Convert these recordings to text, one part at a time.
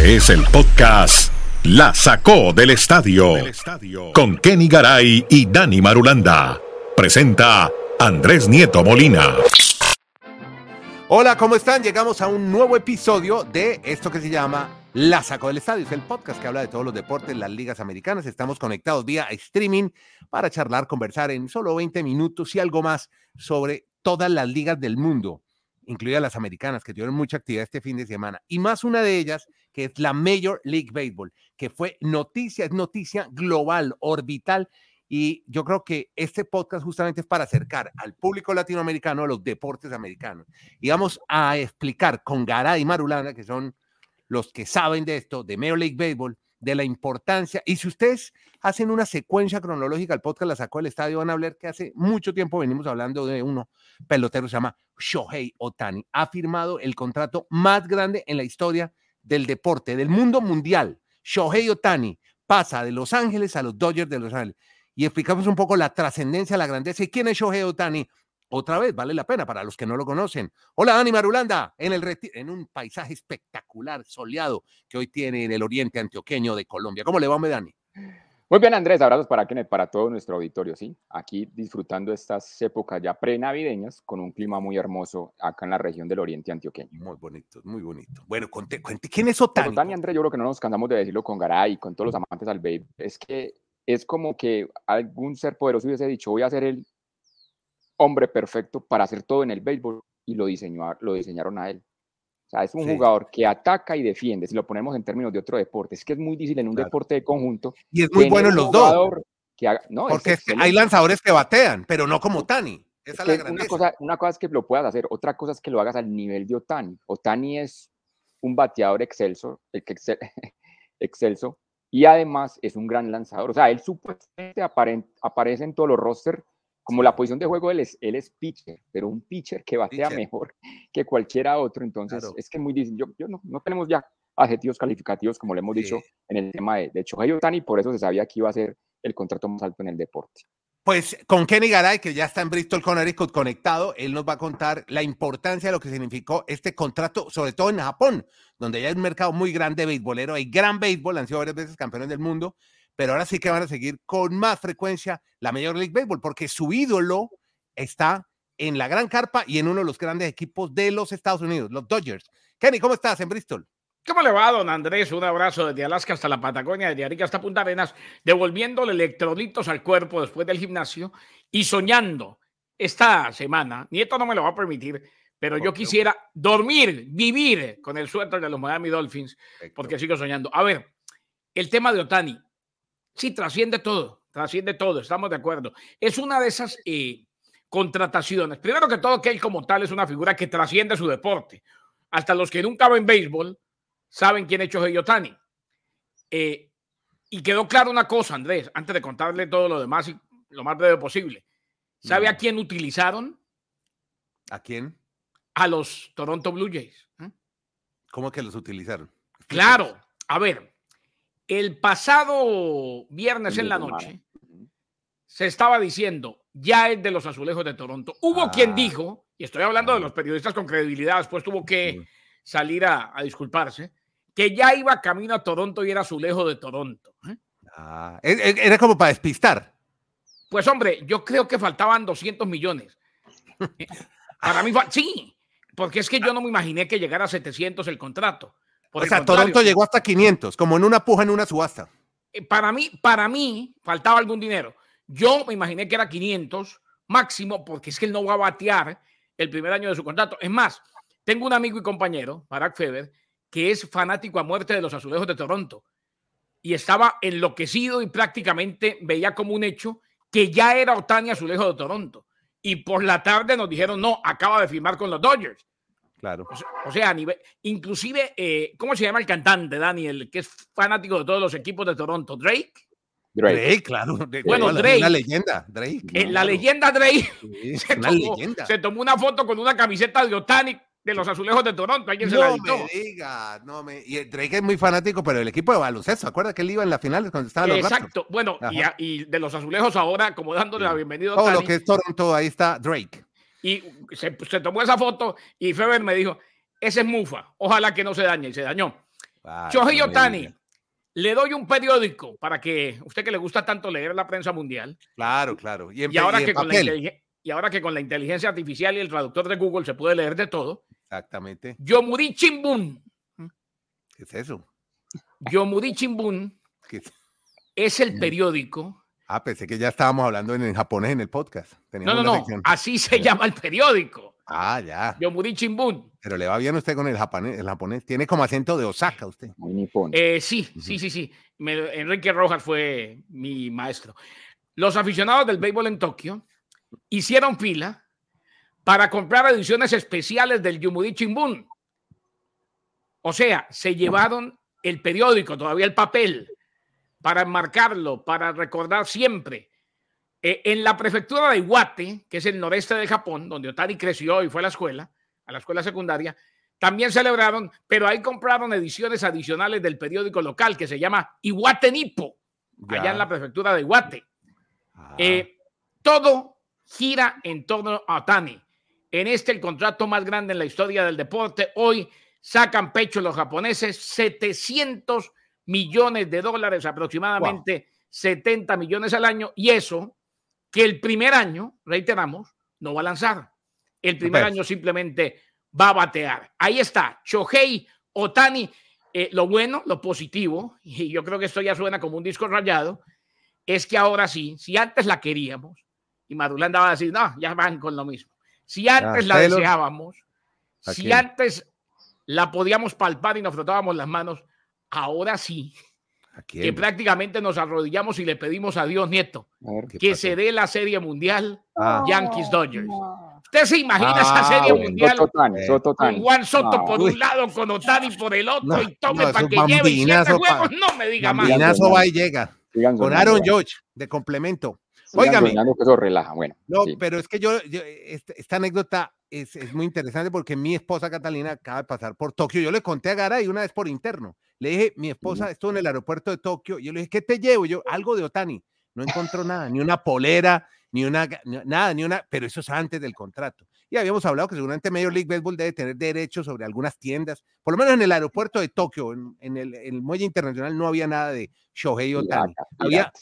Este es el podcast La Sacó del Estadio con Kenny Garay y Dani Marulanda. Presenta Andrés Nieto Molina. Hola, ¿cómo están? Llegamos a un nuevo episodio de esto que se llama La Sacó del Estadio. Es el podcast que habla de todos los deportes, las ligas americanas. Estamos conectados vía streaming para charlar, conversar en solo 20 minutos y algo más sobre todas las ligas del mundo incluidas las americanas, que tuvieron mucha actividad este fin de semana, y más una de ellas, que es la Major League Baseball, que fue noticia, es noticia global, orbital, y yo creo que este podcast justamente es para acercar al público latinoamericano a los deportes americanos. Y vamos a explicar con Garay y Marulana, que son los que saben de esto, de Major League Baseball, de la importancia. Y si ustedes hacen una secuencia cronológica, el podcast la sacó del estadio, van a hablar que hace mucho tiempo venimos hablando de uno pelotero, se llama Shohei Otani. Ha firmado el contrato más grande en la historia del deporte, del mundo mundial. Shohei Otani pasa de Los Ángeles a los Dodgers de Los Ángeles. Y explicamos un poco la trascendencia, la grandeza y quién es Shohei Otani. Otra vez, vale la pena para los que no lo conocen. Hola, Dani Marulanda, en, el en un paisaje espectacular, soleado, que hoy tiene en el oriente antioqueño de Colombia. ¿Cómo le va, Dani? Muy bien, Andrés, abrazos para, para todo nuestro auditorio, ¿sí? Aquí disfrutando estas épocas ya pre-navideñas con un clima muy hermoso acá en la región del oriente antioqueño. Muy bonito, muy bonito. Bueno, cuente, cuente ¿quién es Otani? Otani, Andrés, yo creo que no nos cansamos de decirlo con Garay y con todos los amantes al babe, es que es como que algún ser poderoso hubiese dicho, voy a ser el hombre perfecto para hacer todo en el béisbol y lo, diseñó, lo diseñaron a él. O sea, es un jugador que ataca y defiende, si lo ponemos en términos de otro deporte. Es que es muy difícil en un deporte de conjunto. Y es muy bueno en los dos. no, Porque hay lanzadores que batean, pero no como Otani. Esa es la una, cosa, una cosa es que lo puedas hacer, otra cosa es que lo hagas al nivel de Otani. Otani es un bateador excelso, el que excelso, y además es un gran lanzador. O sea, él supuestamente aparece en todos los rosters como la posición de juego él es, él es pitcher, pero un pitcher que batea mejor que cualquiera otro. Entonces, es que muy difícil. Yo, yo no, no, tenemos ya adjetivos calificativos, como le hemos dicho en el tema de, de Shohei Otani, por eso se sabía que iba a ser el contrato más alto en el deporte. Pues con Kenny Garay, que ya está en Bristol, Connecticut conectado, él nos va a contar la importancia de lo que significó este contrato, sobre todo en Japón, donde ya hay un mercado muy grande de beisbolero, hay gran béisbol, han sido varias veces campeones del mundo, pero ahora sí que van a seguir con más frecuencia la Major League Baseball, porque su ídolo está en la gran carpa y en uno de los grandes equipos de los Estados Unidos, los Dodgers. Kenny, ¿cómo estás en Bristol? ¿Cómo le va, don Andrés? Un abrazo desde Alaska hasta la Patagonia, desde Arica hasta Punta Arenas, devolviéndole electrolitos al cuerpo después del gimnasio y soñando esta semana. Nieto no me lo va a permitir, pero yo quisiera dormir, vivir con el suéter de los Miami Dolphins, porque sigo soñando. A ver, el tema de Otani. Sí, trasciende todo, trasciende todo, estamos de acuerdo. Es una de esas eh, contrataciones. Primero que todo, que él como tal es una figura que trasciende su deporte. Hasta los que nunca ven béisbol saben quién es Shohei Otani. Eh, y quedó claro una cosa, Andrés, antes de contarle todo lo demás y lo más breve posible. ¿Sabe a quién utilizaron? ¿A quién? A los Toronto Blue Jays. ¿eh? ¿Cómo que los utilizaron? Claro, a ver, el pasado viernes en la noche se estaba diciendo, ya es de los azulejos de Toronto. Hubo quien ah. dijo, y estoy hablando de los periodistas con credibilidad, después tuvo que salir a, disculparse, que ya iba camino a Toronto y era azulejo de Toronto. ¿eh? Ah, e, e, era como para despistar. Pues hombre, yo creo que faltaban 200 millones. para mí, sí, porque es que yo no me imaginé que llegara a 700 el contrato o sea, Toronto llegó hasta 500, como en una puja en una subasta. Eh, para mí, para mí, faltaba algún dinero. Yo me imaginé que era 500 máximo, porque es que él no va a batear el primer año de su contrato. Es más, tengo un amigo y compañero, Barack Feber, que es fanático a muerte de los azulejos de Toronto. Y estaba enloquecido y prácticamente veía como un hecho que ya era Otani azulejo de Toronto. Y por la tarde nos dijeron, no, acaba de firmar con los Dodgers. Claro. O sea, a nivel, inclusive, eh, ¿cómo se llama el cantante, Daniel, que es fanático de todos los equipos de Toronto? Drake. Drake, claro. bueno, Drake. Una leyenda, Drake. Eh, la leyenda Drake. se, una tomó, leyenda. se tomó una foto con una camiseta de Otani de los azulejos de Toronto. ¿Alguien no se la me diga, no me. Y Drake es muy fanático, pero el equipo de baloncesto, ¿acuerda que él iba en las finales cuando estaba los Exacto. Bueno, y, y, de los azulejos ahora, como dándole la bienvenida a Todo lo que es Toronto, ahí está Drake. Y se, se tomó esa foto y Feber me dijo, ese es Mufa, ojalá que no se dañe, y se dañó. Me Otani. Le doy un periódico para que usted que le gusta tanto leer la prensa mundial, Claro, claro. Y, en, y ahora, y que con la y ahora que con la inteligencia artificial y el traductor de Google se puede leer de todo, Exactamente. Yomuri Chimbun, ¿Qué es eso? Yomuri Chimbun ¿Qué es- es el periódico. Ah, pensé que ya estábamos hablando en, en japonés en el podcast. No, Teníamos no, no, sección. así se llama el periódico. Ah, ya. Yomuri Chimbun. Pero le va bien a usted con el japonés, el japonés. Tiene como acento de Osaka usted. Muy nipón. Eh, sí, sí, sí, sí. Me- Enrique Rojas fue mi maestro. Los aficionados del béisbol en Tokio hicieron fila para comprar ediciones especiales del Yumuri Chimbun. O sea, se llevaron el periódico, todavía el papel, para enmarcarlo, para recordar siempre. Eh, en la prefectura de Iwate, que es el noreste de Japón, donde Otani creció y fue a la escuela, a la escuela secundaria, también celebraron, pero ahí compraron ediciones adicionales del periódico local que se llama Iwate Nippo, allá Ya. en la prefectura de Iwate. Ah, Eh, todo gira en torno a Otani. En este, el contrato más grande en la historia del deporte. Hoy sacan pecho los japoneses 700 millones de dólares, aproximadamente 70 millones al año. Y eso, que el primer año, reiteramos, no va a lanzar. El primer año simplemente va a batear. Ahí está, Shohei Otani. Eh, lo bueno, lo positivo, y yo creo que esto ya suena como un disco rayado, es que ahora sí, si antes la queríamos, y Madulán va a decir, no, ya van con lo mismo. Si antes la Taylor. deseábamos, ¿A si antes la podíamos palpar y nos frotábamos las manos, ahora sí, ¿a que prácticamente nos arrodillamos y le pedimos a Dios Nieto A ver. ¿Qué que se dé la serie mundial Ah, Yankees Dodgers. ¿Usted se imagina Ah, esa serie bueno. mundial Eh, con. Juan Soto No. por un lado, con Otani por el otro No, y tome no, para que lleve siete juegos? No me diga más. Va y llega. Sigan Con Aaron. George, de complemento. Que eso relaja. Bueno, No, sí. pero es que yo, yo- esta, esta anécdota es, es muy interesante porque mi esposa Catalina acaba de pasar por Tokio. Yo le conté a Garay una vez por interno. Le dije, mi esposa estuvo en el aeropuerto de Tokio. Yo le dije, ¿qué te llevo? Yo, algo de Otani. No encontró nada, ni una polera, ni una, nada, ni una, pero eso es antes del contrato. Y habíamos hablado que seguramente Major League Baseball debe tener derechos sobre algunas tiendas. Por lo menos en el aeropuerto de Tokio, en, en el, el muelle internacional, no había nada de Shohei Otani. Había,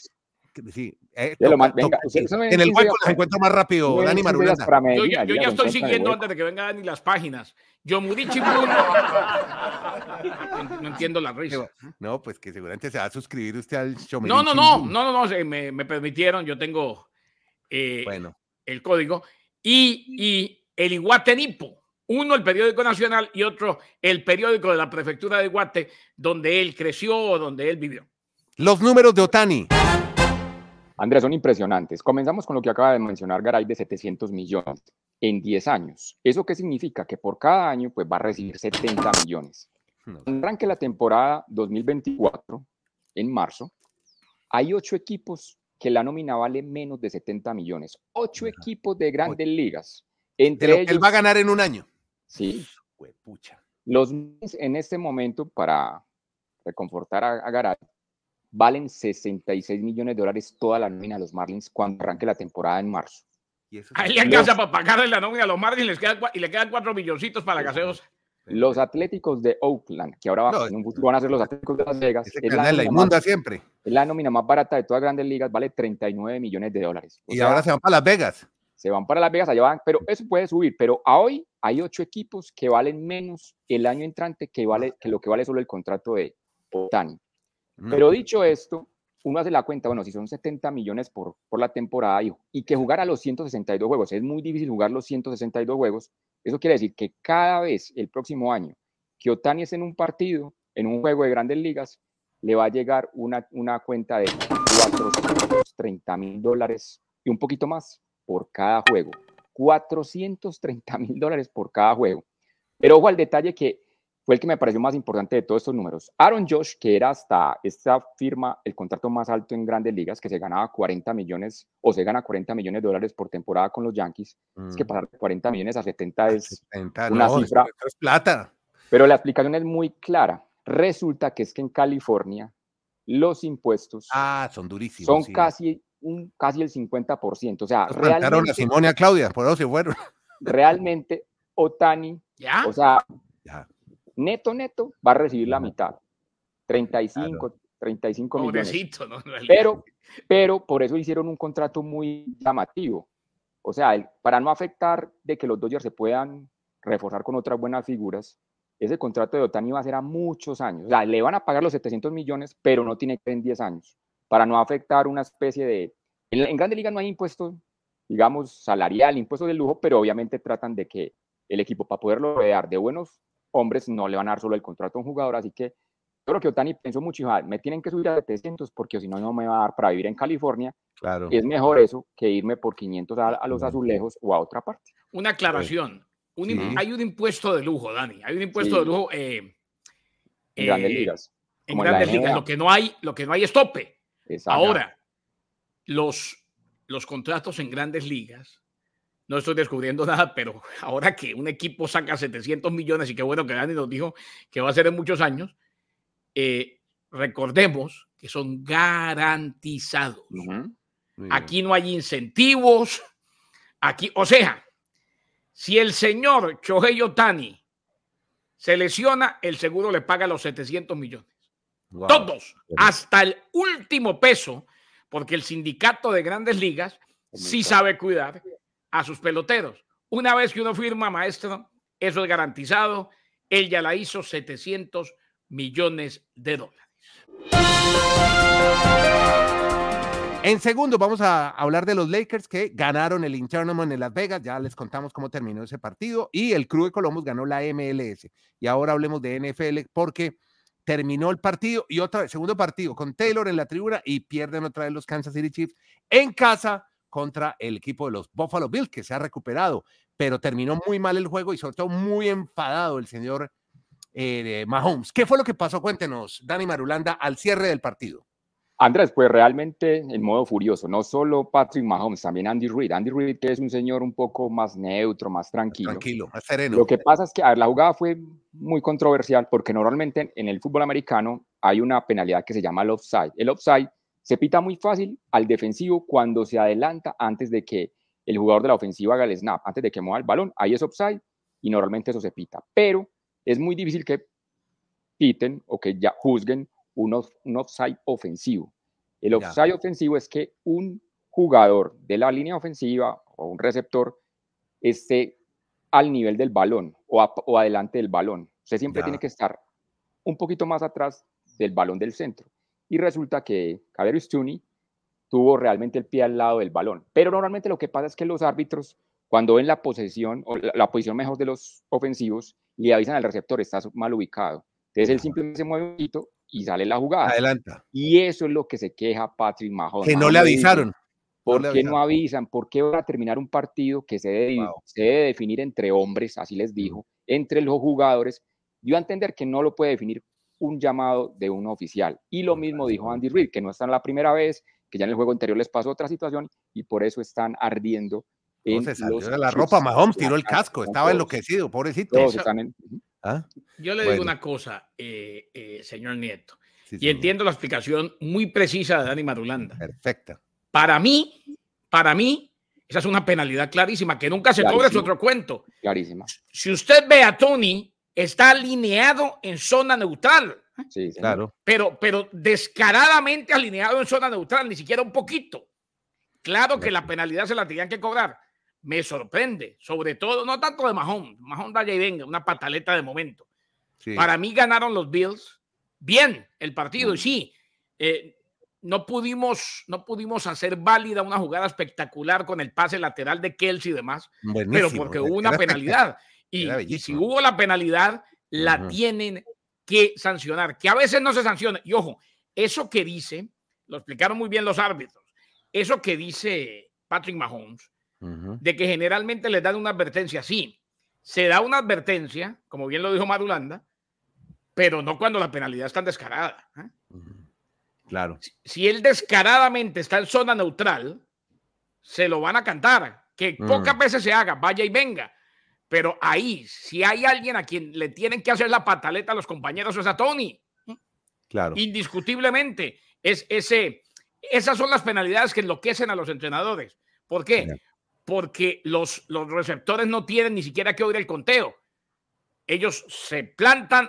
sí, eh, venga, sí. en el hueco los encuentro más rápido, Dani Marulanda. Yo, ya- yo estoy siguiendo antes de que venga Dani las páginas. Yomuri Chimbun. No entiendo la risa. No, pues que seguramente se va a suscribir usted al show. No, no, no, no, no, no, se- me, me permitieron, yo tengo eh, Bueno, el código. Y, y el Iguate Nipo, uno el periódico nacional y otro el periódico de la prefectura de Iguate, donde él creció, donde él vivió. los números de Otani. Andrés, son impresionantes. Comenzamos con lo que acaba de mencionar Garay de 700 millones en 10 años. ¿Eso qué significa? Que por cada año pues, va a recibir 70 millones. Arranque la temporada 2024, en marzo, hay ocho equipos que la nómina vale menos de 70 millones. Ocho Ajá. equipos de grandes ligas. Entre ellos, él va a ganar en un año. sí, Huepucha. los en este momento, para reconfortar a, a Garay, valen 66 millones de dólares toda la nómina de los Marlins cuando arranque la temporada en marzo. Y eso Ahí le alcanza para pagarle la nómina a los Marlins les y le quedan cuatro milloncitos para gaseos. Los Atléticos de Oakland, que ahora No, en un futuro van a ser los Atléticos de Las Vegas, es la, la nómina más, inmunda siempre. es la nómina más barata de todas grandes ligas, vale 39 millones de dólares. O Y sea, ahora se van para Las Vegas. se van para Las Vegas, allá van, pero eso puede subir. Pero a hoy hay ocho equipos que valen menos el año entrante que, vale, que lo que vale solo el contrato de Otani. Pero dicho esto, uno hace la cuenta, bueno, si son 70 millones por, por la temporada y, y que jugar a los 162 juegos, es muy difícil jugar los 162 juegos, eso quiere decir que cada vez el próximo año que Otani es en un partido, en un juego de grandes ligas, le va a llegar una, una cuenta de 430 mil dólares y un poquito más por cada juego. 430 mil dólares por cada juego. Pero ojo al detalle que fue el que me pareció más importante de todos estos números. Aaron Josh, que era hasta esta firma el contrato más alto en grandes ligas, que se ganaba 40 millones o se gana 40 millones de dólares por temporada con los Yankees, es que Mm, pasar de 40 millones a 70 es... 70, una no, cifra- es plata. Pero la explicación es muy clara. Resulta que es que en California los impuestos Ah, son durísimos. son sí. casi, un, casi el 50%. O sea, Nos plantaron a realmente, Simón y a Claudia, por eso se fueron. realmente Otani, ¿Ya? o sea, Ya. Neto, neto, va a recibir la mitad. 35, 35 millones. ¿no? Pero, pero por eso hicieron un contrato muy llamativo. O sea, para no afectar de que los Dodgers se puedan reforzar con otras buenas figuras, ese contrato de Otani va a ser a muchos años. O sea, le van a pagar los 700 millones, pero no tiene que en 10 años, para no afectar una especie de... En, en Grandes Ligas no hay impuesto, digamos, salarial, impuesto de lujo, pero obviamente tratan de que el equipo, para poderlo rodear de buenos hombres, no le van a dar solo el contrato a un jugador, así que yo creo que Otani pensó mucho, me tienen que subir a 700 porque si no, no me va a dar para vivir en California. Claro. Es mejor eso que irme por 500 a, los azulejos o a otra parte. Una aclaración. Hay un impuesto de lujo, Dani. Hay un impuesto de lujo. Eh, en grandes eh, ligas. En grandes ligas. Lo que no hay, lo que no hay es tope. Ahora, los, los contratos en grandes ligas, no estoy descubriendo nada, pero ahora que un equipo saca 700 millones y qué bueno que Dani nos dijo que va a ser en muchos años, eh, recordemos que son garantizados. Aquí no hay incentivos. Aquí, o sea, si el señor Chohei Otani se lesiona, el seguro le paga los 700 millones. Todos, hasta el último peso, porque el sindicato de grandes ligas sí sabe cuidar a sus peloteros. Una vez que uno firma, maestro, eso es garantizado. Él ya la hizo 700 millones de dólares. En segundo, vamos a hablar de los Lakers que ganaron el Internoman en Las Vegas. Ya les contamos cómo terminó ese partido. Y el Crew de Columbus ganó la MLS. Y ahora hablemos de NFL porque terminó el partido y otra vez, segundo partido con Taylor en la tribuna y pierden otra vez los Kansas City Chiefs en casa contra el equipo de los Buffalo Bills que se ha recuperado, pero terminó muy mal el juego y sobre todo muy enfadado el señor eh, Mahomes. ¿Qué fue lo que pasó? Cuéntenos, Dani Marulanda, al cierre del partido. Andrés, pues realmente en modo furioso, no solo Patrick Mahomes, también Andy Reid. Andy Reid, que es un señor un poco más neutro, más tranquilo. Tranquilo, más sereno. Lo que pasa es que la jugada fue muy controversial porque normalmente en el fútbol americano hay una penalidad que se llama el offside. El offside se pita muy fácil al defensivo cuando se adelanta antes de que el jugador de la ofensiva haga el snap, antes de que mueva el balón. Ahí es offside y normalmente eso se pita. Pero es muy difícil que piten o que ya juzguen un, offside ofensivo. El offside ofensivo es que un jugador de la línea ofensiva o un receptor esté al nivel del balón o, adelante del balón. Usted siempre tiene que estar un poquito más atrás del balón del centro. Y resulta que Javier Stuney tuvo realmente el pie al lado del balón. Pero normalmente lo que pasa es que los árbitros, cuando ven la posesión o la, posición mejor de los ofensivos, le avisan al receptor, está mal ubicado. Entonces él simplemente se mueve un poquito y sale la jugada. Adelanta. Y eso es lo que se queja Patrick Mahomes. Que no le avisaron. ¿Por qué no avisan? ¿Por qué van a terminar un partido que se debe, se debe definir entre hombres, así les dijo, entre los jugadores? Dio a entender que no lo puede definir un llamado de un oficial. Y lo mismo dijo Andy Reid, que no están la primera vez, que ya en el juego anterior les pasó otra situación y por eso están ardiendo. En salió de la ropa, Mahomes tiró el casco, estaba enloquecido, pobrecito. ¿Ah? Yo le digo una cosa, eh, eh, señor Nieto, y entiendo la explicación muy precisa de Dani Marulanda. Perfecta. Para mí, para mí, esa es una penalidad clarísima, que nunca se cobre su otro cuento. Clarísima. Si usted ve a Tony, está alineado en zona neutral. Sí, claro. Pero, pero descaradamente alineado en zona neutral, ni siquiera un poquito. Claro que la penalidad se la tenían que cobrar me sorprende, sobre todo, no tanto de Mahón, Mahón da y venga, una pataleta de momento. Para mí ganaron los Bills bien el partido, y sí, eh, no, pudimos, no pudimos hacer válida una jugada espectacular con el pase lateral de Kelsey y demás, pero porque hubo una penalidad. Y, si hubo la penalidad, la tienen que sancionar, que a veces no se sanciona. Y ojo, eso que dice, lo explicaron muy bien los árbitros, eso que dice Patrick Mahomes, de que generalmente les dan una advertencia. Sí, se da una advertencia, como bien lo dijo Marulanda, pero no cuando la penalidad está descarada. ¿eh? Claro. Si, él descaradamente está en zona neutral, se lo van a cantar. Que pocas veces se haga, vaya y venga. Pero ahí, si hay alguien a quien le tienen que hacer la pataleta a los compañeros, es a Tony. Claro. Indiscutiblemente. Es ese, esas son las penalidades que enloquecen a los entrenadores. ¿Por qué? porque los, los receptores no tienen ni siquiera que oír el conteo. Ellos se plantan,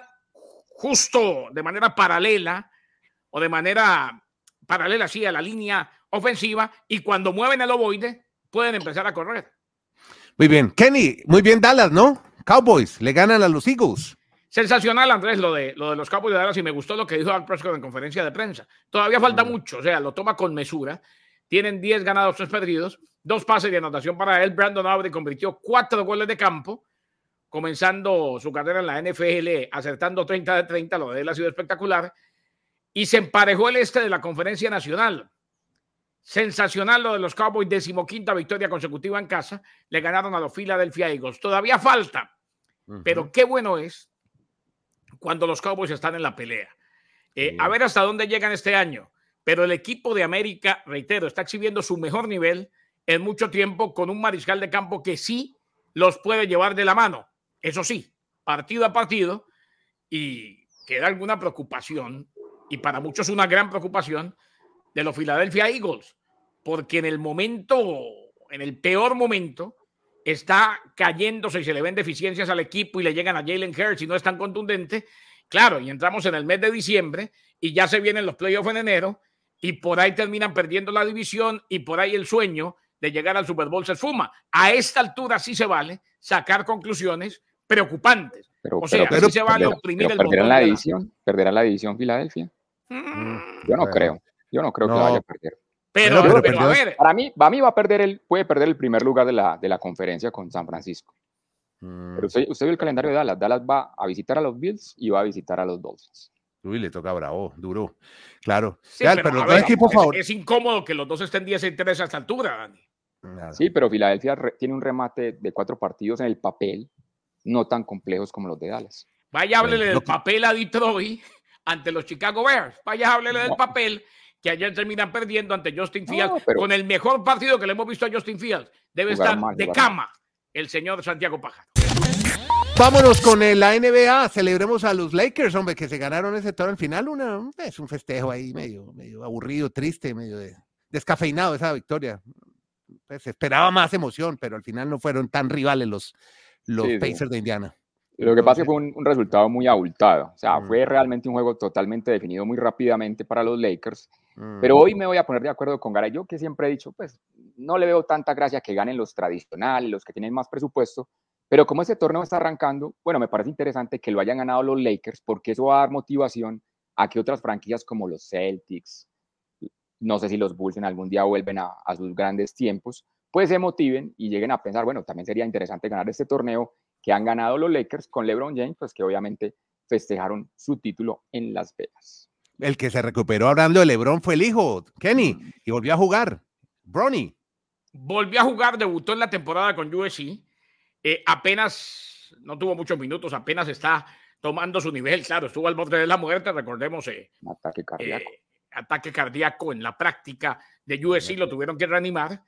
justo de manera paralela o de manera paralela, sí, a la línea ofensiva y cuando mueven el ovoide pueden empezar a correr. Muy bien. Kenny, muy bien Dallas, ¿no? Cowboys le ganan a los Eagles. Sensacional, Andrés, lo de, lo de los Cowboys de Dallas y me gustó lo que dijo Al Prescott en conferencia de prensa. Todavía falta mucho, o sea, lo toma con mesura. Tienen 10 ganados, 3 perdidos, dos pases de anotación para él. Brandon Aubrey convirtió cuatro goles de campo, comenzando su carrera en la NFL, acertando 30 de 30, lo de él ha sido espectacular. Y se emparejó el este de la conferencia nacional. Sensacional lo de los Cowboys, decimoquinta victoria consecutiva en casa. Le ganaron a los Philadelphia Eagles. Todavía falta, pero qué bueno es cuando los Cowboys están en la pelea. Eh, a ver hasta dónde llegan este año. Pero el equipo de América, reitero, está exhibiendo su mejor nivel en mucho tiempo con un mariscal de campo que sí los puede llevar de la mano. Eso sí, partido a partido. Y queda alguna preocupación, y para muchos una gran preocupación, de los Philadelphia Eagles, porque en el momento, en el peor momento, está cayéndose y se le ven deficiencias al equipo y le llegan a Jalen Hurts y no es tan contundente. Claro, y entramos en el mes de diciembre y ya se vienen los playoffs en enero y por ahí terminan perdiendo la división y por ahí el sueño de llegar al Super Bowl se esfuma. A esta altura sí se vale sacar conclusiones preocupantes. Pero, o sea, pero, se vale oprimir el perderán la división, perderá la división Filadelfia. Mm. Yo no creo. Yo no creo que vaya a perder. Pero, a ver. Para mí, para mí va a perder el, puede perder el primer lugar de la, de la conferencia con San Francisco. Mm. Pero usted, usted vio el calendario de Dallas. Dallas va a visitar a los Bills y va a visitar a los Dolphins. Uy, le toca Bravo, duro. Claro. pero, es, incómodo que los dos estén 10 y 3 a esta altura, Dani. Sí, pero Filadelfia tiene un remate de cuatro partidos en el papel, no tan complejos como los de Dallas. Vaya, háblele del papel a Detroit ante los Chicago Bears. Vaya, háblele del papel que ayer terminan perdiendo ante Justin Fields con el mejor partido que le hemos visto a Justin Fields. Debe estar de cama el señor Santiago Pájaro. Vámonos con la NBA, celebremos a los Lakers, hombre, que se ganaron ese toro al final. Una, es un festejo ahí medio, medio aburrido, triste, medio descafeinado esa victoria. Pues, se esperaba más emoción, pero al final no fueron tan rivales los, los Pacers de Indiana. Lo que pasa es que fue un, resultado muy abultado. O sea, fue mm. realmente un juego totalmente definido muy rápidamente para los Lakers. Pero hoy me voy a poner de acuerdo con Garay. Yo que siempre he dicho, pues no le veo tanta gracia que ganen los tradicionales, los que tienen más presupuesto. Pero como este torneo está arrancando, bueno, me parece interesante que lo hayan ganado los Lakers porque eso va a dar motivación a que otras franquicias como los Celtics, no sé si los Bulls en algún día vuelven a, a sus grandes tiempos, pues se motiven y lleguen a pensar, bueno, también sería interesante ganar este torneo que han ganado los Lakers con LeBron James, pues que obviamente festejaron su título en Las Vegas. El que se recuperó hablando de LeBron fue el hijo, Kenny, y volvió a jugar. Bronny. Volvió a jugar, debutó en la temporada con USC. Eh, apenas, no tuvo muchos minutos, apenas está tomando su nivel. Claro, estuvo al borde de la muerte, recordemos. Eh, ataque cardíaco. Eh, ataque cardíaco en la práctica de USC, lo tuvieron que reanimar.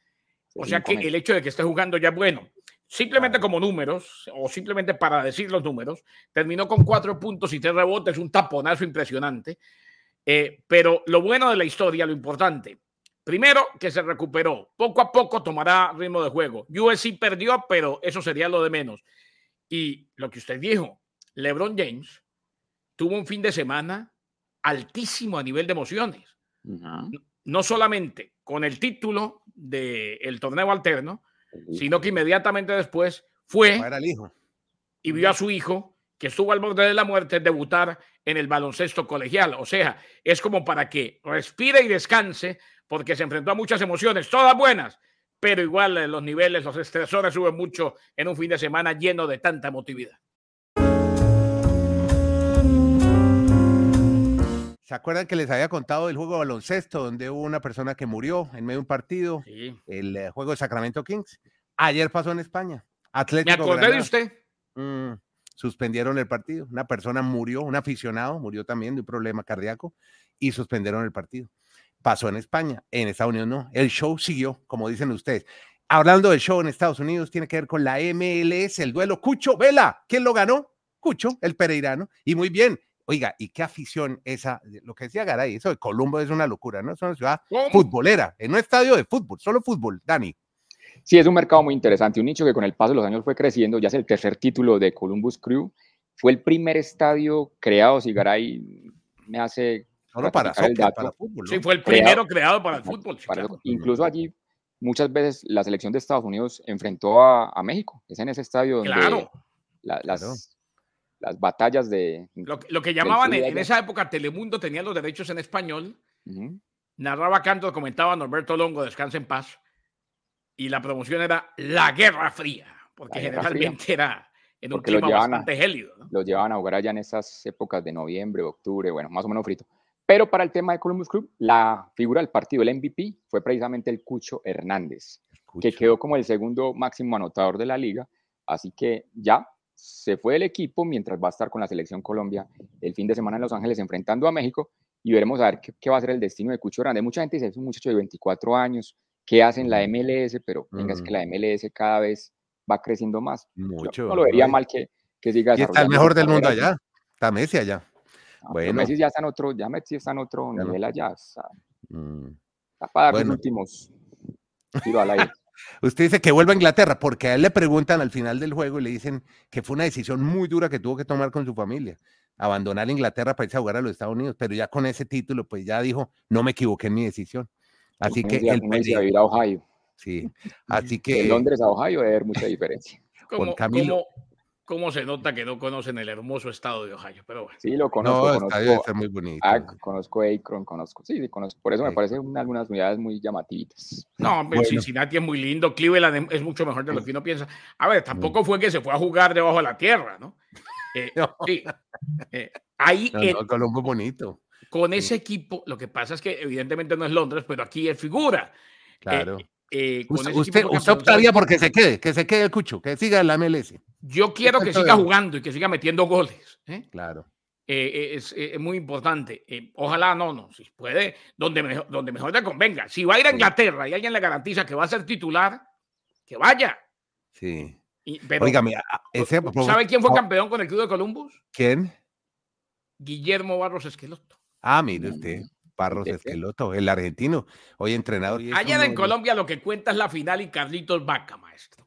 O sea que el hecho de que esté jugando ya es bueno. Simplemente como números, o simplemente para decir los números, terminó con cuatro puntos y tres rebotes, un taponazo impresionante. Eh, pero lo bueno de la historia, lo importante, primero que se recuperó, poco a poco tomará ritmo de juego. USC perdió, pero eso sería lo de menos. Y lo que usted dijo, LeBron James tuvo un fin de semana altísimo a nivel de emociones. No solamente con el título del torneo alterno, sino que inmediatamente después fue y vio a su hijo que estuvo al borde de la muerte debutar en el baloncesto colegial. O sea, es como para que respire y descanse porque se enfrentó a muchas emociones, todas buenas, pero igual eh, los niveles, los estresores suben mucho en un fin de semana lleno de tanta emotividad. ¿Se acuerdan que les había contado el juego de baloncesto donde hubo una persona que murió en medio de un partido? El eh, juego de Sacramento Kings. Ayer pasó en España. Atlético Me acordé de usted. Mm, suspendieron el partido. Una persona murió, un aficionado murió también de un problema cardíaco y suspendieron el partido. Pasó en España, en Estados Unidos no. El show siguió, como dicen ustedes. Hablando del show en Estados Unidos, tiene que ver con la MLS, el duelo Cucho Vela. ¿Quién lo ganó? Cucho, el pereirano. Y muy bien, Oiga, y qué afición esa, lo que decía Garay, eso de Colombo es una locura, ¿no? Es una ciudad futbolera, en un estadio de fútbol, solo fútbol, Dani. Sí, es un mercado muy interesante, un nicho que con el paso de los años fue creciendo, ya es el tercer título de Columbus Crew. fue el primer estadio creado, Sigaray me hace Solo para, el dato. para fútbol. ¿no? Sí, fue el Creado- primero creado para el fútbol. Para claro. incluso allí, muchas veces la selección de Estados Unidos enfrentó a, a México. Es en ese estadio donde Claro. la- las, Claro. las batallas de... Lo, que- lo que llamaban en, esa época Telemundo tenía los derechos en español. Narraba canto, comentaba Norberto Longo, descansa en paz. Y la promoción era La Guerra Fría, porque Guerra Fría. generalmente era en un Porque clima llevaban a- bastante gélido. ¿no? los llevaban a jugar allá en esas épocas de noviembre, octubre, bueno, más o menos frito. Pero para el tema de Columbus Club, la figura del partido, el MVP, fue precisamente el Cucho Hernández, que Escucha. quedó como el segundo máximo anotador de la liga. Así que ya se fue el equipo mientras va a estar con la selección Colombia el fin de semana en Los Ángeles enfrentando a México y veremos a ver qué, qué va a ser el destino de Cucho Hernández. Mucha gente dice, es un muchacho de 24 años, ¿qué hace en la MLS? Pero venga, es que Mm. la MLS cada vez va creciendo más. Yo Mucho. no lo vería mal que, que siga Y está el mejor del mundo allá. Está Messi allá. No, Bueno. Messi ya está en otro, ya Messi está en otro nivel allá. Está, Mm. está para dar Bueno. los últimos tiros al aire. Usted dice que vuelva a Inglaterra porque a él le preguntan al final del juego y le dicen que fue una decisión muy dura que tuvo que tomar con su familia. Abandonar Inglaterra para irse a jugar a los Estados Unidos, pero ya con ese título, pues ya dijo, no me equivoqué en mi decisión. Así que el irse a vivir a Ohio. sí, así De que Londres a Ohio debe haber mucha diferencia. Como, Camilo. como- cómo se nota que no conocen el hermoso estado de Ohio, pero bueno. Sí, lo conozco. no, está, conozco ser muy bonito. Ac, conozco Akron, conozco. Sí, sí, conozco. Por eso me Sí. parecen una- algunas unidades muy llamativas. No, hombre, Bueno. Cincinnati es muy lindo, Cleveland es- es mucho mejor de lo que uno piensa. A ver, tampoco fue que se fue a jugar debajo de la tierra, ¿no? Eh, No. sí. Eh, ahí No, en- no, Colombo es bonito, con ese equipo, lo que pasa es que evidentemente no es Londres, pero aquí es figura. Eh, claro. eh, con usted, ese equipo usted, usted optaría ¿sabes? porque se quede, que se quede el cucho, que siga en la MLS. Yo quiero que siga jugando y que siga metiendo goles. ¿eh? Claro. Eh, eh, es, eh, es muy importante. Eh, ojalá no, no, si puede, donde mejor, donde mejor le convenga. Si va a ir a Sí. Inglaterra y alguien le garantiza que va a ser titular, que vaya. Sí. Y- pero, ese, ¿sabe quién fue campeón con el Club de Columbus? ¿Quién? Guillermo Barros Esqueloto. Ah, mire usted, Mm, Barros ¿de qué? Esqueloto, el argentino, hoy entrenador. y Allá uno en Colombia lo que cuenta es la final y Carlitos Vaca, maestro.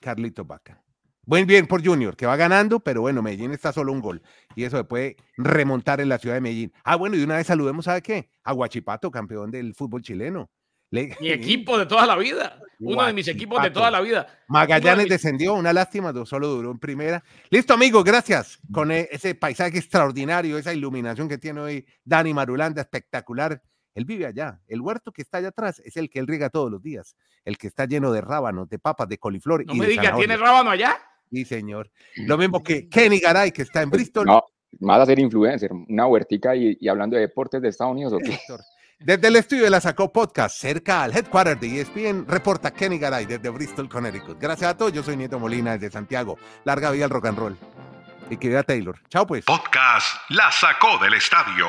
Carlito Vaca. Buen bien por Junior, que va ganando, pero bueno, Medellín está solo un gol. Y eso se puede remontar en la ciudad de Medellín. Ah, bueno, y una vez saludemos, ¿sabe qué? A Guachipato, campeón del fútbol chileno. Le- Mi equipo de toda la vida. Uno de mis equipos de toda la vida. Magallanes descendió, una lástima, solo duró en primera. Listo, amigos, gracias. Con e- ese paisaje extraordinario, esa iluminación que tiene hoy Dani Marulanda, espectacular. Él vive allá. El huerto que está allá atrás es el que él riega todos los días. El que está lleno de rábanos, de papas, de coliflor No y me diga, ¿tiene rábano allá? Sí, señor. Lo mismo que Kenny Garay, que está en Bristol. No, más a ser influencer, una huertica y, y hablando de deportes de Estados Unidos, ¿o qué? Héctor. Desde el estudio de la Sacó Podcast, cerca al headquarter de ESPN, reporta Kenny Garay desde Bristol, Connecticut. Gracias a todos, yo soy Nieto Molina desde Santiago. Larga vida al rock and roll. Y que viva Taylor. Chao pues. Podcast La Sacó del Estadio